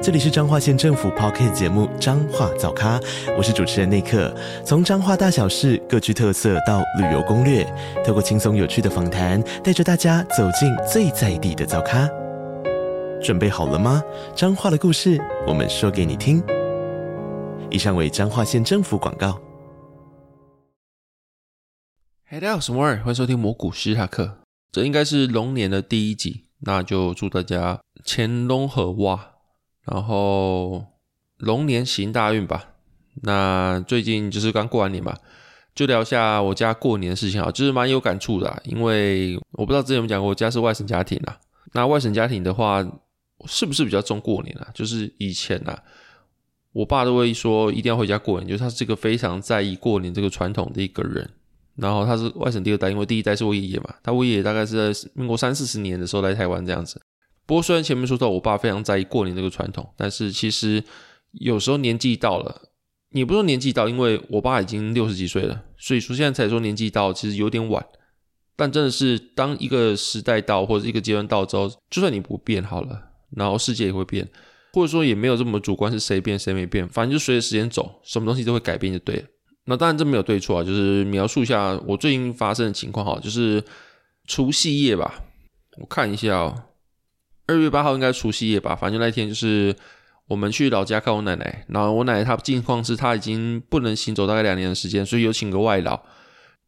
这里是彰化县政府 Podcast 节目《彰化早咖》，我是主持人内克。从彰化大小事各具特色到旅游攻略，透过轻松有趣的访谈，带着大家走进最在地的早咖。准备好了吗？彰化的故事，我们说给你听。以上为彰化县政府广告。Hey，大家好，我是摩尔，欢迎收听魔股史塔克。这应该是龙年的第一集，那就祝大家乾隆和哇。然后龙年行大运吧。那最近就是刚过完年嘛，就聊一下我家过年的事情啊，就是蛮有感触的。因为我不知道之前有没有讲过，我家是外省家庭啊。那外省家庭的话，是不是比较重过年啊？就是以前啊，我爸都会说一定要回家过年，就是他是个非常在意过年这个传统的一个人。然后他是外省第二代，因为第一代是我爷爷嘛，他我爷爷大概是在民国三四十年的时候来台湾这样子。不过，虽然前面说到我爸非常在意过年这个传统，但是其实有时候年纪到了，也不说年纪到，因为我爸已经六十几岁了，所以说现在才说年纪到，其实有点晚。但真的是当一个时代到或者一个阶段到之后，就算你不变好了，然后世界也会变，或者说也没有这么主观是谁变谁没变，反正就随着时间走，什么东西都会改变就对了。那当然这没有对错啊，就是描述一下我最近发生的情况哈，就是除夕夜吧，我看一下哦。二月八号应该除夕夜吧，反正那天就是我们去老家看我奶奶，然后我奶奶她近况是她已经不能行走大概两年的时间，所以有请个外劳。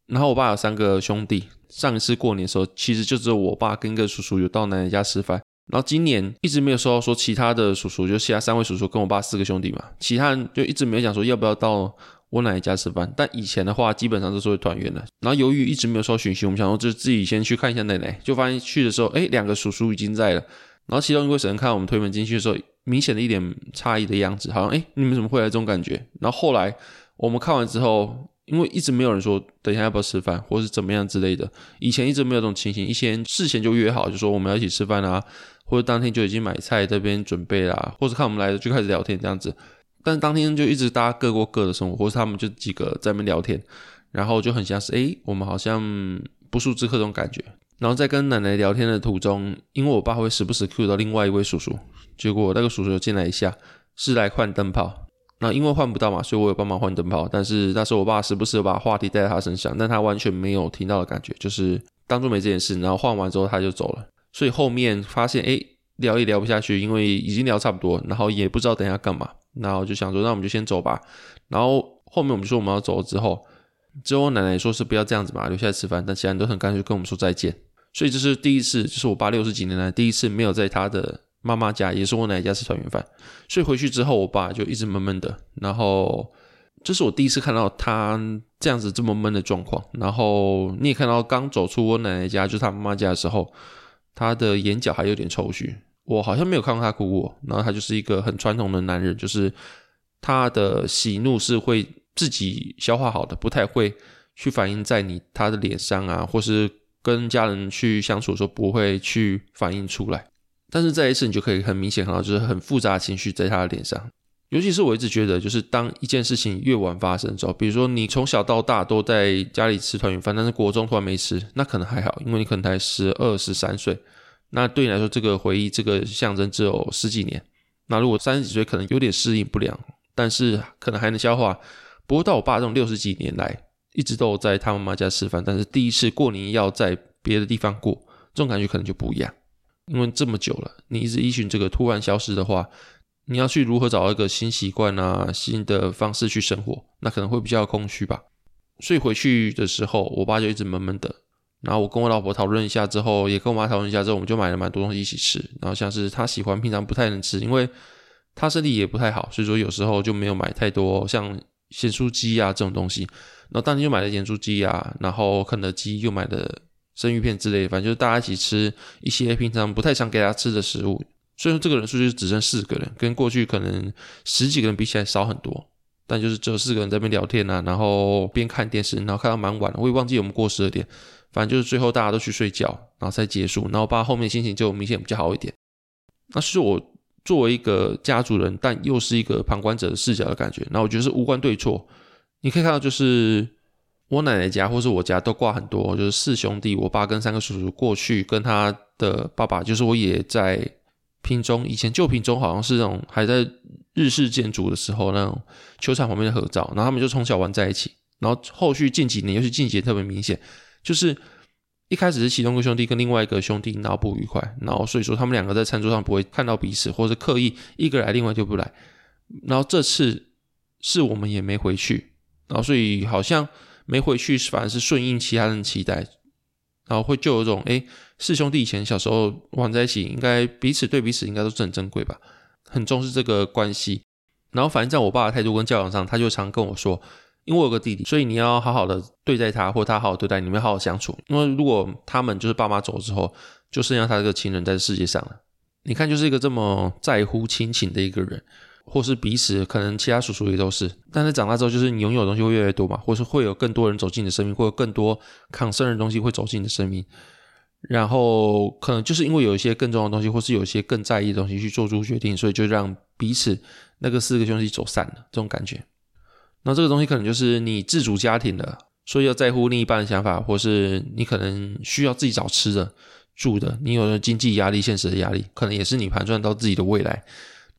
然后我爸有三个兄弟，上一次过年的时候其实就只有我爸跟一个叔叔有到奶奶家吃饭，然后今年一直没有收到说其他的叔叔，就其他三位叔叔跟我爸四个兄弟嘛，其他人就一直没有讲说要不要到我奶奶家吃饭。但以前的话基本上都是会团圆的。然后由于一直没有收到讯息，我们想说就自己先去看一下奶奶，就发现去的时候，哎，两个叔叔已经在了。然后其中一位神看到我们推门进去的时候，明显的一点诧异的样子，好像哎，你们怎么会来这种感觉？然后后来我们看完之后，因为一直没有人说等一下要不要吃饭，或是怎么样之类的，以前一直没有这种情形，一些事前就约好，就说我们要一起吃饭啊，或者当天就已经买菜这边准备啦，或者看我们来了就开始聊天这样子。但当天就一直大家各过各的生活，或是他们就几个在那边聊天，然后就很像是哎，我们好像不速之客这种感觉。然后在跟奶奶聊天的途中，因为我爸会时不时 cue 到另外一位叔叔，结果那个叔叔进来一下，是来换灯泡。那因为换不到嘛，所以我有帮忙换灯泡。但是那时候我爸时不时把话题带在他身上，但他完全没有听到的感觉，就是当做没这件事。然后换完之后他就走了。所以后面发现，诶，聊也聊不下去，因为已经聊差不多，然后也不知道等下干嘛，然后就想说，那我们就先走吧。然后后面我们说我们要走了之后，之后奶奶说是不要这样子嘛，留下来吃饭。但其他人都很干脆跟我们说再见。所以这是第一次，就是我爸六十几年来第一次没有在他的妈妈家，也是我奶奶家吃团圆饭。所以回去之后，我爸就一直闷闷的。然后这是我第一次看到他这样子这么闷的状况。然后你也看到，刚走出我奶奶家，就是他妈妈家的时候，他的眼角还有点抽搐。我好像没有看过他哭过。然后他就是一个很传统的男人，就是他的喜怒是会自己消化好的，不太会去反映在你他的脸上啊，或是。跟家人去相处的时候，不会去反映出来，但是这一次你就可以很明显看到，就是很复杂的情绪在他的脸上。尤其是我一直觉得，就是当一件事情越晚发生之后，比如说你从小到大都在家里吃团圆饭，但是国中突然没吃，那可能还好，因为你可能才十二、十三岁，那对你来说这个回忆、这个象征只有十几年。那如果三十几岁，可能有点适应不良，但是可能还能消化。不过到我爸这种六十几年来。一直都在他妈妈家吃饭，但是第一次过年要在别的地方过，这种感觉可能就不一样。因为这么久了，你一直依循这个突然消失的话，你要去如何找到一个新习惯啊、新的方式去生活，那可能会比较空虚吧。所以回去的时候，我爸就一直闷闷的。然后我跟我老婆讨论一下之后，也跟我妈讨论一下之后，我们就买了蛮多东西一起吃。然后像是他喜欢，平常不太能吃，因为他身体也不太好，所以说有时候就没有买太多像咸酥鸡啊这种东西。然后当天就买了盐酥鸡啊，然后肯德基又买了生鱼片之类，反正就是大家一起吃一些平常不太想给他吃的食物。所以说这个人数就只剩四个人，跟过去可能十几个人比起来少很多。但就是只有四个人在那边聊天啊，然后边看电视，然后看到蛮晚了，我也忘记我们过十二点，反正就是最后大家都去睡觉，然后才结束。然后我爸后面心情就明显比较好一点。那是我作为一个家族人，但又是一个旁观者的视角的感觉。那我觉得是无关对错。你可以看到，就是我奶奶家或是我家都挂很多，就是四兄弟，我爸跟三个叔叔过去跟他的爸爸，就是我爷在屏中，以前旧屏中好像是那种还在日式建筑的时候那种球场旁边的合照，然后他们就从小玩在一起。然后后续近几年，尤其近几年特别明显，就是一开始是其中一个兄弟跟另外一个兄弟闹不愉快，然后所以说他们两个在餐桌上不会看到彼此，或者刻意一个来，另外就不来。然后这次是我们也没回去，然后所以好像没回去反而是顺应其他人期待，然后会就有种诶，四兄弟以前小时候玩在一起，应该彼此对彼此应该都是很珍贵吧，很重视这个关系。然后反正在我爸的态度跟教养上，他就常跟我说。因为我有个弟弟，所以你要好好的对待他，或他好好对待你，们好好相处。因为如果他们就是爸妈走了之后，就剩下他这个亲人在世界上了。你看，就是一个这么在乎亲情的一个人，或是彼此，可能其他叔叔也都是。但是长大之后，就是你拥有的东西会越来越多嘛，或是会有更多人走进你的生命，会有更多抗生的东西会走进你的生命。然后可能就是因为有一些更重要的东西，或是有一些更在意的东西去做出决定，所以就让彼此那个四个兄弟走散了，这种感觉。那这个东西可能就是你自主家庭的，所以要在乎另一半的想法，或是你可能需要自己找吃的、住的，你有了经济压力、现实的压力，可能也是你盘算到自己的未来。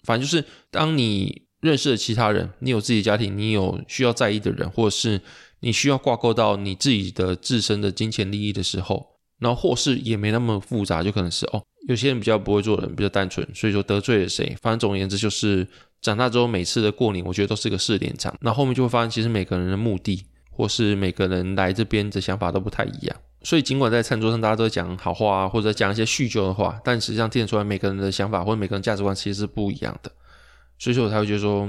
反正就是当你认识了其他人，你有自己的家庭，你有需要在意的人，或者是你需要挂钩到你自己的自身的金钱利益的时候，然后或是也没那么复杂，就可能是哦，有些人比较不会做人，比较单纯，所以说得罪了谁，反正总而言之就是。长大之后，每次的过年，我觉得都是个试炼场。那后面就会发现，其实每个人的目的，或是每个人来这边的想法都不太一样。所以，尽管在餐桌上大家都在讲好话啊，或者讲一些叙旧的话，但实际上听得出来，每个人的想法或者每个人价值观其实是不一样的。所以说，我才会觉得说，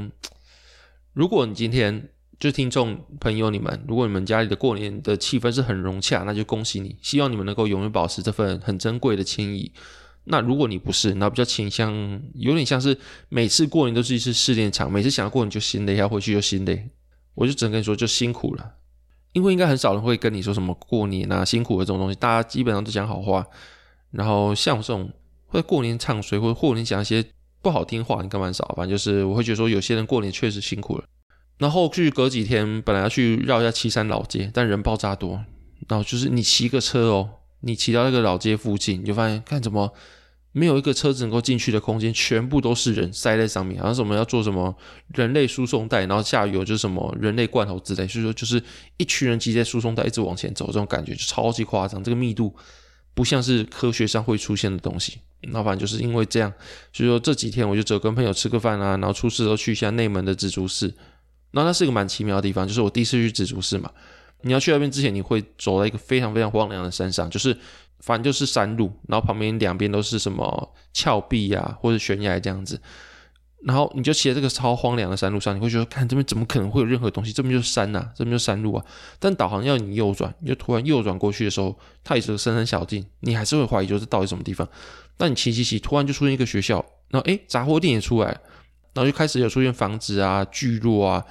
如果你今天就听众朋友你们，如果你们家里的过年的气氛是很融洽，那就恭喜你，希望你们能够永远保持这份很珍贵的情谊。那如果你不是，那比较倾向有点像是每次过年都是一次试炼场，每次想要过年就心累，要回去就心累。我就只能跟你说，就辛苦了，因为应该很少人会跟你说什么过年啊辛苦的这种东西，大家基本上都讲好话。然后像我这种会过年唱衰或者过年讲一些不好听话，你干蛮少。反正就是我会觉得说，有些人过年确实辛苦了。然后去隔几天本来要去绕一下七山老街，但人爆炸多，然后就是你骑个车哦。你骑到那个老街附近，你就发现看怎么没有一个车子能够进去的空间，全部都是人塞在上面，好像什么要做什么人类输送带，然后下游就是什么人类罐头之类，所以说就是一群人挤在输送带一直往前走，这种感觉就超级夸张，这个密度不像是科学上会出现的东西。那反正就是因为这样，所以说这几天我就只有跟朋友吃个饭啊，然后出事都去一下内门的紫竹寺，那它是一个蛮奇妙的地方，就是我第一次去紫竹寺嘛。你要去那边之前，你会走在一个非常非常荒凉的山上，就是反正就是山路，然后旁边两边都是什么峭壁啊，或者悬崖这样子，然后你就骑在这个超荒凉的山路上，你会觉得，看这边怎么可能会有任何东西？这边就是山呐、这边就是山路啊。但导航要你右转，你就突然右转过去的时候，它也是个深山小径，你还是会怀疑就是到底什么地方。但你骑骑骑，突然就出现一个学校，然后诶，杂货店也出来，然后就开始有出现房子啊、聚落啊。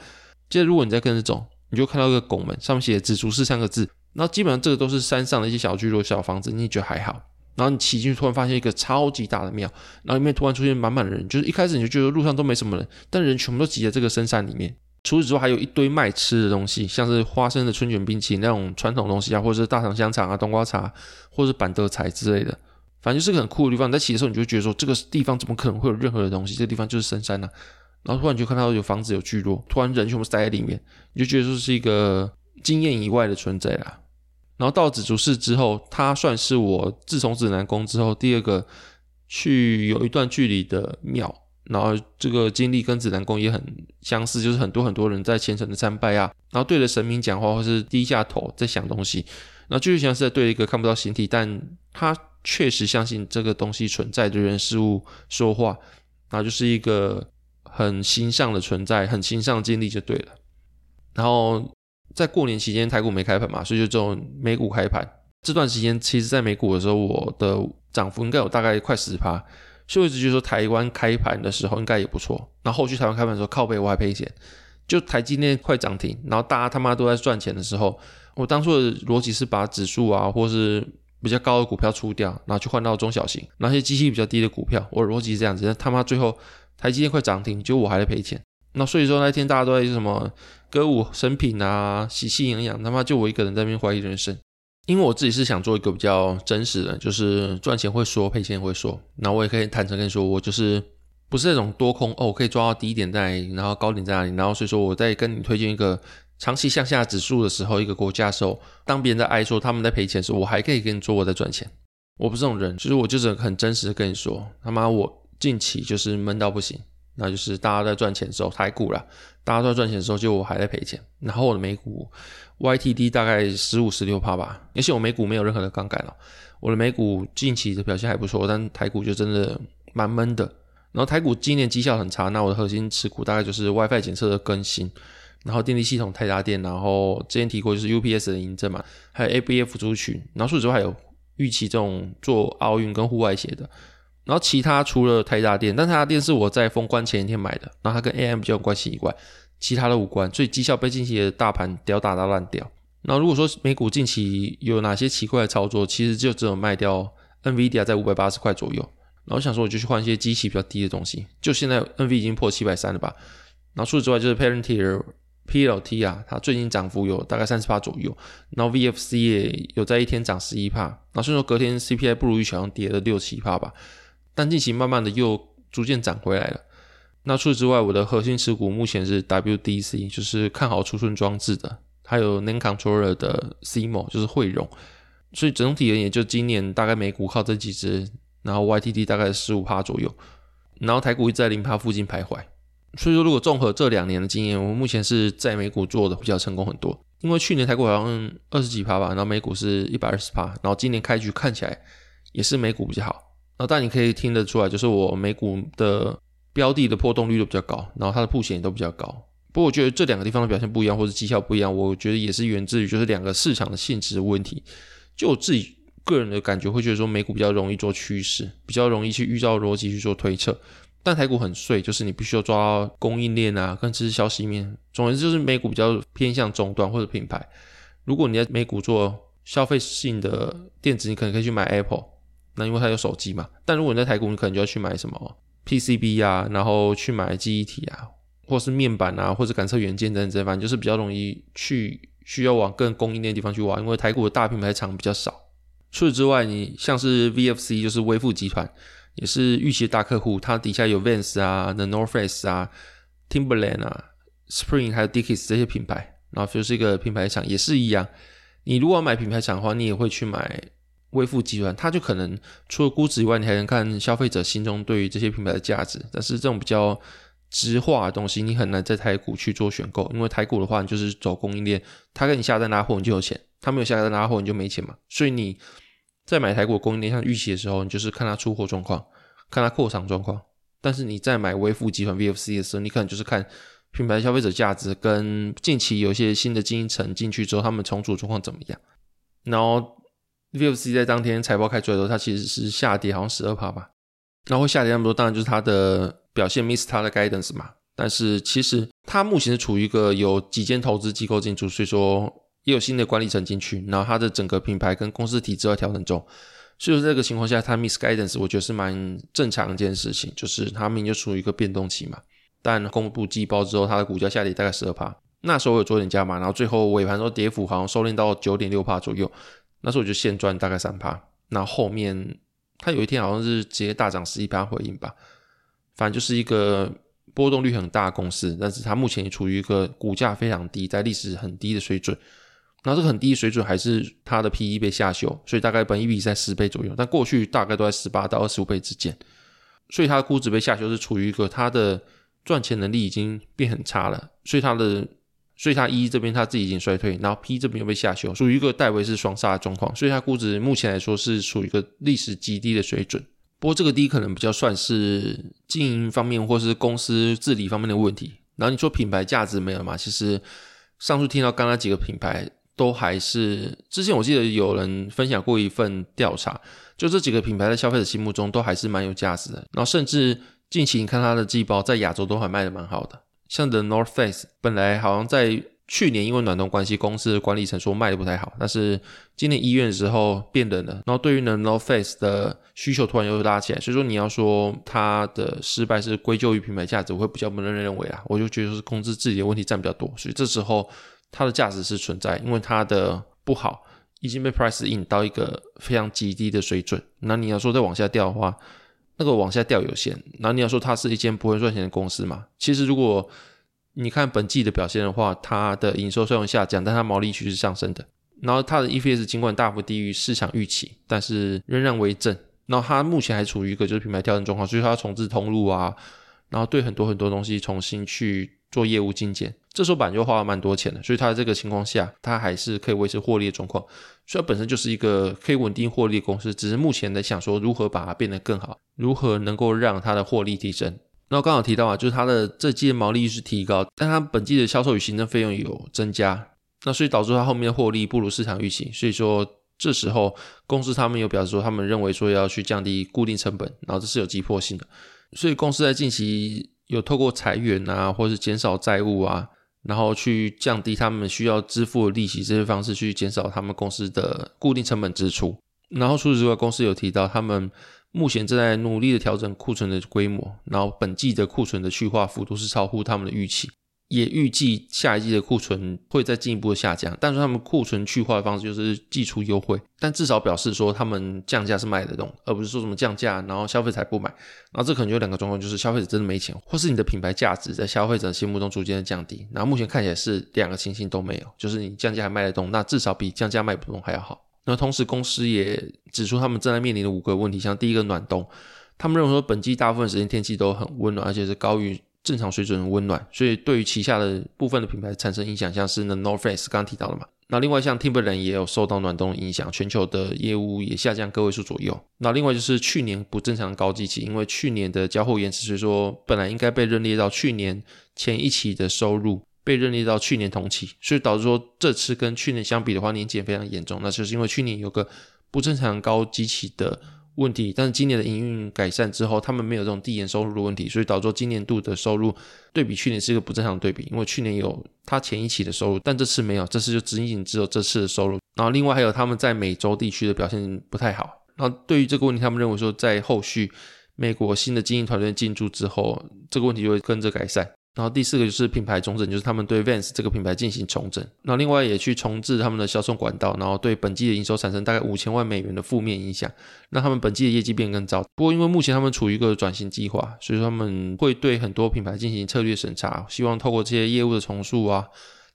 接着如果你再跟着走。你就看到一个拱门，上面写“紫竹寺”三个字，然后基本上这个都是山上的一些小聚落、小房子，你觉得还好。然后你骑进去，突然发现一个超级大的庙，然后里面突然出现满满的人，就是一开始你就觉得路上都没什么人，但人全部都挤在这个深山里面。除此之外，还有一堆卖吃的东西，像是花生的春卷冰淇淋那种传统东西啊，或者是大肠香肠啊、冬瓜茶，或者是板德菜之类的，反正就是个很酷的地方。你在骑的时候，你就觉得说，这个地方怎么可能会有任何的东西？这地方就是深山呐、啊。然后突然就看到有房子、有聚落，突然人全部塞在里面，你就觉得说是一个经验以外的存在啦。然后到紫竹寺之后，它算是我自从指南宫之后第二个去有一段距离的庙。然后这个经历跟指南宫也很相似，就是很多很多人在虔诚的参拜啊，然后对着神明讲话，或是低下头在想东西。然后就像是在对一个看不到形体，但他确实相信这个东西存在的人事物说话。然后就是一个。很形象的存在，很形象经历就对了。然后在过年期间，台股没开盘嘛，所以就只有美股开盘。这段时间，其实在美股的时候，我的涨幅应该有大概快十趴，所以我一直觉得说台湾开盘的时候应该也不错。然后后续台湾开盘的时候，靠背我还赔钱，就台积电快涨停，然后大家他妈都在赚钱的时候，我当初的逻辑是把指数啊，或是比较高的股票出掉，然后去换到中小型，那些机器比较低的股票。我逻辑是这样子，但他妈最后台积电快涨停，结果我还在赔钱。那所以说那天大家都在什么歌舞升平啊，喜气洋洋，他妈就我一个人在那边怀疑人生。因为我自己是想做一个比较真实的，就是赚钱会说，赔钱会说。那我也可以坦诚跟你说，我就是不是那种多空哦，我可以抓到低点在哪里，然后高点在哪里。然后所以说我在跟你推荐一个长期向下指数的时候，一个国家的时候，当别人在哀说他们在赔钱的时候，我还可以跟你说我在赚钱。我不是这种人，就是我就是很真实的跟你说，他妈我近期就是闷到不行。那就是大家在赚钱的时候，台股啦，大家在赚钱的时候，就我还在赔钱。然后我的美股 YTD 大概十五十六趴吧，而且我美股没有任何的杠杆了。我的美股近期的表现还不错，但台股就真的蛮闷的。然后台股今年绩效很差，那我的核心持股大概就是 WiFi 检测的更新，然后电力系统泰达电，然后之前提过就是 UPS 的营证嘛，还有 ABF 族群，然后除此之外有预期这种做奥运跟户外鞋的。然后其他除了台达电，但台达电是我在封关前一天买的，然后它跟 AM 比较有关系以外，其他的无关，所以绩效被近期的大盘吊打到烂掉。然后如果说美股近期有哪些奇怪的操作，其实就只有卖掉 NVIDIA 在五百八十块左右。然后我想说我就去换一些机器比较低的东西，就现在 NV 已经破七百三了吧。然后除此之外就是 Palantir PLT 啊，它最近涨幅有大概三十帕左右。然后 VFC 也有在一天涨十一帕，然后所以说隔天 CPI 不如预期，好像跌了六七帕吧。但近期慢慢的又逐渐涨回来了。那除此之外，我的核心持股目前是 WDC，就是看好储存装置的，还有 n a n Controller 的 CMO，就是汇融。所以整体而言，就今年大概美股靠这几只，然后 YTD 大概十五趴左右，然后台股一直在零趴附近徘徊。所以说，如果综合这两年的经验，我们目前是在美股做的比较成功很多。因为去年台股好像二十几趴吧，然后美股是一百二十趴，然后今年开局看起来也是美股比较好。但你可以听得出来，就是我美股的标的的波动率都比较高，然后它的曝险也都比较高。不过我觉得这两个地方的表现不一样，或者绩效不一样，我觉得也是源自于就是两个市场的性质问题。就我自己个人的感觉，会觉得说美股比较容易做趋势，比较容易去预照逻辑去做推测。但台股很碎，就是你必须要抓供应链啊，跟知识消息面。总之就是美股比较偏向终端或者品牌。如果你在美股做消费性的电子，你可能可以去买 Apple。那因为它有手机嘛，但如果你在台股，你可能就要去买什么 PCB 啊，然后去买记忆体啊，或是面板啊，或者感测元件等等，反正就是比较容易去需要往更供应链地方去挖，因为台股的大品牌厂比较少。除此之外，你像是 VFC，就是微富集团，也是预期的大客户，它底下有 Vans 啊、The North Face 啊、Timberland 啊、Spring 还有 Dickies 这些品牌，然后就是一个品牌厂，也是一样。你如果要买品牌厂的话，你也会去买。微富集团，它就可能除了估值以外，你还能看消费者心中对于这些品牌的价值。但是这种比较直化的东西，你很难在台股去做选购，因为台股的话，你就是走供应链，他跟你下单拿货，你就有钱；他没有下单拿货，你就没钱嘛。所以你在买台股供应链像预期的时候，你就是看它出货状况，看它扩厂状况。但是你在买微富集团 VFC 的时候，你可能就是看品牌消费者价值跟近期有一些新的经营层进去之后，他们重组状况怎么样，然后。VFC 在当天财报开出来的时候，它其实是下跌，好像十二趴吧。然后下跌那么多，当然就是它的表现 miss 它的 guidance 嘛。但是其实它目前是处于一个有几间投资机构进驻，所以说也有新的管理层进去，然后它的整个品牌跟公司体制在调整中。所以说这个情况下，它 miss guidance，我觉得是蛮正常的一件事情，就是它明就处于一个变动期嘛。但公布季报之后，它的股价下跌大概十二趴，那时候我有做点加码，然后最后尾盘说跌幅好像收敛到九点六帕左右。那时候我就现赚大概三趴，那后面它有一天好像是直接大涨十一趴回应吧，反正就是一个波动率很大的公司，但是它目前也处于一个股价非常低，在历史很低的水准。那这个很低的水准还是它的 PE 被下修，所以大概本一比在十倍左右，但过去大概都在十八到二十五倍之间，所以它的估值被下修是处于一个它的赚钱能力已经变很差了，所以它的。所以它 E 这边它自己已经衰退，然后 P 这边又被下修，属于一个戴维斯双杀的状况，所以它估值目前来说是属于一个历史极低的水准。不过这个低可能比较算是经营方面或是公司治理方面的问题。然后你说品牌价值没有嘛？其实上述听到刚刚几个品牌都还是，之前我记得有人分享过一份调查，就这几个品牌在消费者心目中都还是蛮有价值的。然后甚至近期你看它的季报在亚洲都还卖的蛮好的。像 The North Face 本来好像在去年因为暖冬关系，公司的管理层说卖的不太好，但是今年一月的时候变冷了，然后对于 The North Face 的需求突然又拉起来，所以说你要说它的失败是归咎于品牌价值，我会比较不认认为啊，我就觉得是公司自己的问题占比较多，所以这时候它的价值是存在，因为它的不好已经被 price in 到一个非常极低的水准，那你要说再往下掉的话，那个往下掉有限，那你要说它是一间不会赚钱的公司嘛？其实如果你看本季的表现的话，它的营收虽然下降，但它毛利却是上升的。然后它的 EPS 尽管大幅低于市场预期，但是仍然为正。然后它目前还处于一个就是品牌调整状况，所以它要重置通路啊，然后对很多很多东西重新去做业务精简。这时候本来就花了蛮多钱的，所以它在这个情况下，它还是可以维持获利的状况。所以它本身就是一个可以稳定获利的公司，只是目前在想说如何把它变得更好，如何能够让它的获利提升。那我刚好提到啊，就是它的这季的毛利率是提高，但它本季的销售与行政费用有增加，那所以导致它后面的获利不如市场预期。所以说这时候公司他们有表示说，他们认为说要去降低固定成本，然后这是有急迫性的。所以公司在近期有透过裁员啊，或是减少债务啊，然后去降低他们需要支付的利息这些方式，去减少他们公司的固定成本支出。然后除此之外，公司有提到他们。目前正在努力的调整库存的规模，然后本季的库存的去化幅度是超乎他们的预期，也预计下一季的库存会再进一步的下降。但是他们库存去化的方式就是寄出优惠，但至少表示说他们降价是卖得动，而不是说什么降价然后消费者不买。然后这可能有两个状况，就是消费者真的没钱，或是你的品牌价值在消费者心目中逐渐的降低。然后目前看起来是两个情形都没有，就是你降价还卖得动，那至少比降价卖不动还要好。那同时，公司也指出他们正在面临的五个问题，像第一个暖冬，他们认为说本季大部分时间天气都很温暖，而且是高于正常水准的温暖，所以对于旗下的部分的品牌产生影响，像是那 North Face 刚刚提到的嘛。那另外像 Timberland 也有受到暖冬影响，全球的业务也下降个位数左右。那另外就是去年不正常高基期，因为去年的交货延迟，所以说本来应该被认列到去年前一期的收入。被认列到去年同期，所以导致说这次跟去年相比的话，年减非常严重。那就是因为去年有个不正常高基期的问题，但是今年的营运改善之后，他们没有这种递延收入的问题，所以导致今年度的收入对比去年是一个不正常对比。因为去年有他前一期的收入，但这次没有，这次就仅仅只有这次的收入。然后另外还有他们在美洲地区的表现不太好。然后对于这个问题，他们认为说在后续美国新的经营团队进驻之后，这个问题就会跟着改善。然后第四个就是品牌重整，就是他们对 Vans 这个品牌进行重整。然后另外也去重置他们的销售管道，然后对本季的营收产生大概五千万美元的负面影响，让他们本季的业绩变更糟。不过因为目前他们处于一个转型计划，所以说他们会对很多品牌进行策略审查，希望透过这些业务的重塑啊，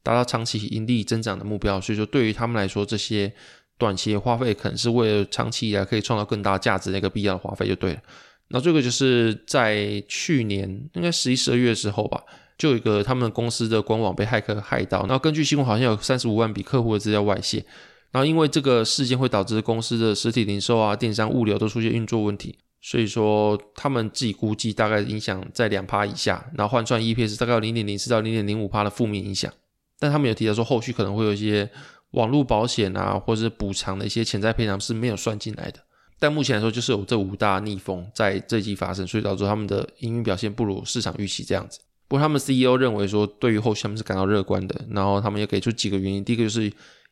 达到长期盈利增长的目标。所以说对于他们来说，这些短期的花费可能是为了长期以来可以创造更大价值的一个必要的花费，就对了。那这个就是在去年应该十一、十二月的时候吧，就有一个他们公司的官网被骇客害到，然后根据新闻好像有三十五万笔客户的资料外泄，然后因为这个事件会导致公司的实体零售啊、电商、物流都出现运作问题，所以说他们自己估计大概影响在两趴以下，然后换算 EPS 大概有零点零四到零点零五趴的负面影响，但他们有提到说后续可能会有一些网络保险啊，或者是补偿的一些潜在赔偿是没有算进来的。但目前来说，就是有这五大逆风在这季发生，所以导致他们的营运表现不如市场预期这样子。不过他们 CEO 认为说，对于后续他们是感到乐观的。然后他们也给出几个原因，第一个就是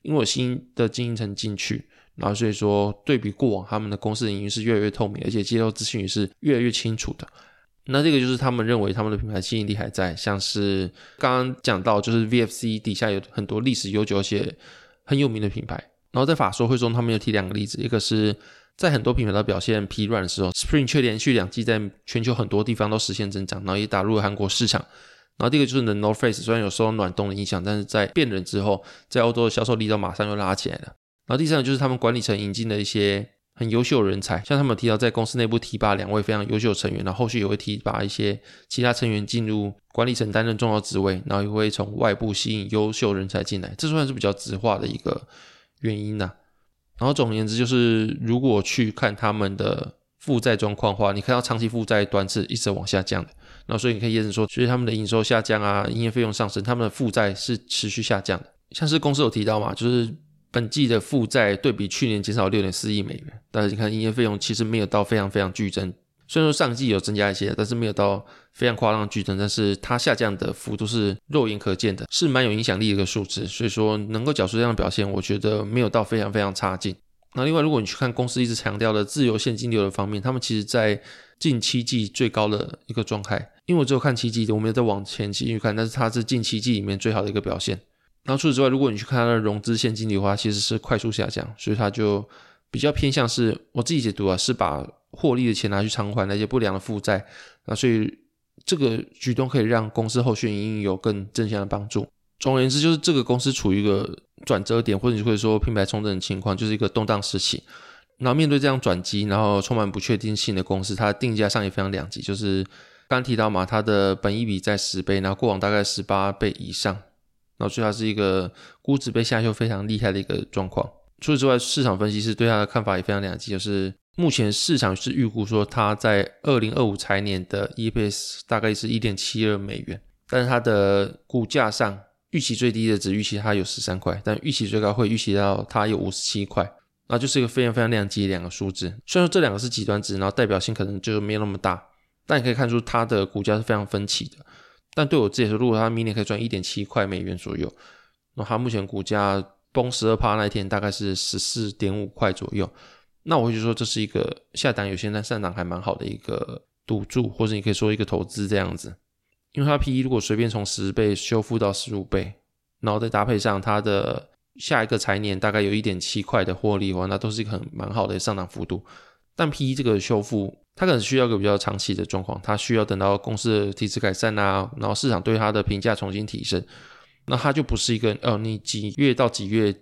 因为有新的经营层进去，然后所以说对比过往，他们的公司的营运是越来越透明，而且接受资讯也是越来越清楚的。那这个就是他们认为他们的品牌吸引力还在，像是刚刚讲到，就是 VFC 底下有很多历史悠久而且很有名的品牌。然后在法说会中，他们有提两个例子，一个是。在很多品牌的表现疲软的时候，Spring 却连续两季在全球很多地方都实现增长，然后也打入了韩国市场。然后第一个就是 The North Face，虽然有受到暖冬的影响，但是在变冷之后，在欧洲的销售力道马上又拉起来了。然后第三个就是他们管理层引进了一些很优秀的人才，像他们提到在公司内部提拔两位非常优秀的成员，然后后续也会提拔一些其他成员进入管理层担任重要职位，然后也会从外部吸引优秀人才进来，这算是比较直化的一个原因呐、然后总而言之，就是如果去看他们的负债状况的话，你看到长期负债端是一直往下降的。那所以你可以验证说，其实他们的营收下降啊，营业费用上升，他们的负债是持续下降的。像是公司有提到嘛，就是本季的负债对比去年减少六点四亿美元，但是你看营业费用其实没有到非常非常剧增，虽然说上季有增加一些，但是没有到非常夸张的剧增，但是它下降的幅度是肉眼可见的，是蛮有影响力的一个数字。所以说能够缴出这样的表现，我觉得没有到非常非常差劲。那另外，如果你去看公司一直强调的自由现金流的方面，他们其实在近七季最高的一个状态。因为我只有看七季的，我没有再往前继续看，但是它是近七季里面最好的一个表现。然后除此之外，如果你去看它的融资现金流的话，其实是快速下降，所以它就比较偏向是我自己解读啊，是把获利的钱拿去偿还那些不良的负债。那所以这个举动可以让公司后续营运有更正向的帮助。总而言之，就是这个公司处于一个转折点，或者你会说品牌重整的情况，就是一个动荡时期。然后面对这样转机，然后充满不确定性的公司，它的定价上也非常两极。就是刚提到嘛，它的本益比在十倍，然后过往大概十八倍以上，然后所以它是一个估值被下修非常厉害的一个状况。除此之外，市场分析师对它的看法也非常两极，就是目前市场是预估说它在二零二五财年的 EPS 大概是一点七二美元，但是它的股价上。预期最低的只预期它有十三块，但预期最高会预期到它有五十七块，那就是一个非常非常量级两个数字。虽然说这两个是极端值，然后代表性可能就没有那么大，但你可以看出它的股价是非常分歧的。但对我自己来说，如果它明年可以赚一点七块美元左右，那它目前股价崩十二趴那一天大概是十四点五块左右，那我会说这是一个下档有些在上档还蛮好的一个赌注，或者你可以说一个投资这样子。因为它 PE 如果随便从十倍修复到十五倍，然后再搭配上它的下一个财年大概有一点七块的获利的话，那都是一个很蛮好的上涨幅度。但 PE 这个修复，它可能需要一个比较长期的状况，它需要等到公司的体质改善啊，然后市场对它的评价重新提升，那它就不是一个呃，你几月到几月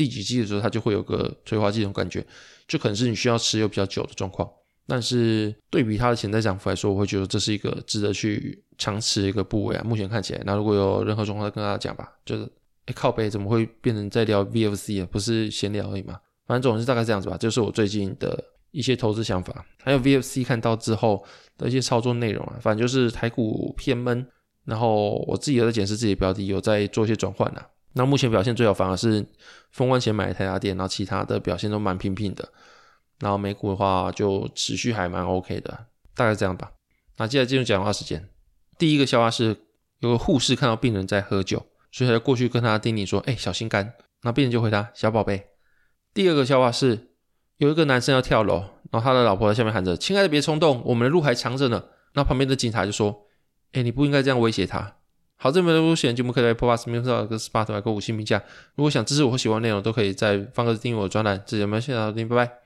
第几季的时候，它就会有个催化剂这种感觉，就可能是你需要持有比较久的状况。但是对比它的潜在涨幅来说，我会觉得这是一个值得去长持一个部位啊。目前看起来，那如果有任何状况，再跟大家讲吧。就是，哎，靠北怎么会变成在聊 VFC 啊？不是闲聊而已嘛。反正总是大概这样子吧。就是我最近的一些投资想法，还有 VFC 看到之后的一些操作内容啊。反正就是台股偏闷，然后我自己有在检视自己的标的，有在做一些转换啊。那目前表现最好反而是封关前买的台达电，然后其他的表现都蛮平平的。然后美股的话就持续还蛮 OK 的，大概这样吧。那接下来进入讲话时间。第一个笑话是有个护士看到病人在喝酒，所以他就过去跟他叮咛说：“哎，小心肝。”那病人就回答：“小宝贝。”第二个笑话是有一个男生要跳楼，然后他的老婆在下面喊着：“亲爱的，别冲动，我们的路还长着呢。”那旁边的警察就说：“哎，你不应该这样威胁他。”好，这边的入选节目可以在 Podcast、Mixer 跟 Spotify 给五星评价。如果想支持我或喜欢内容，都可以在方格子订阅我的专栏。这节目先到这里，拜拜。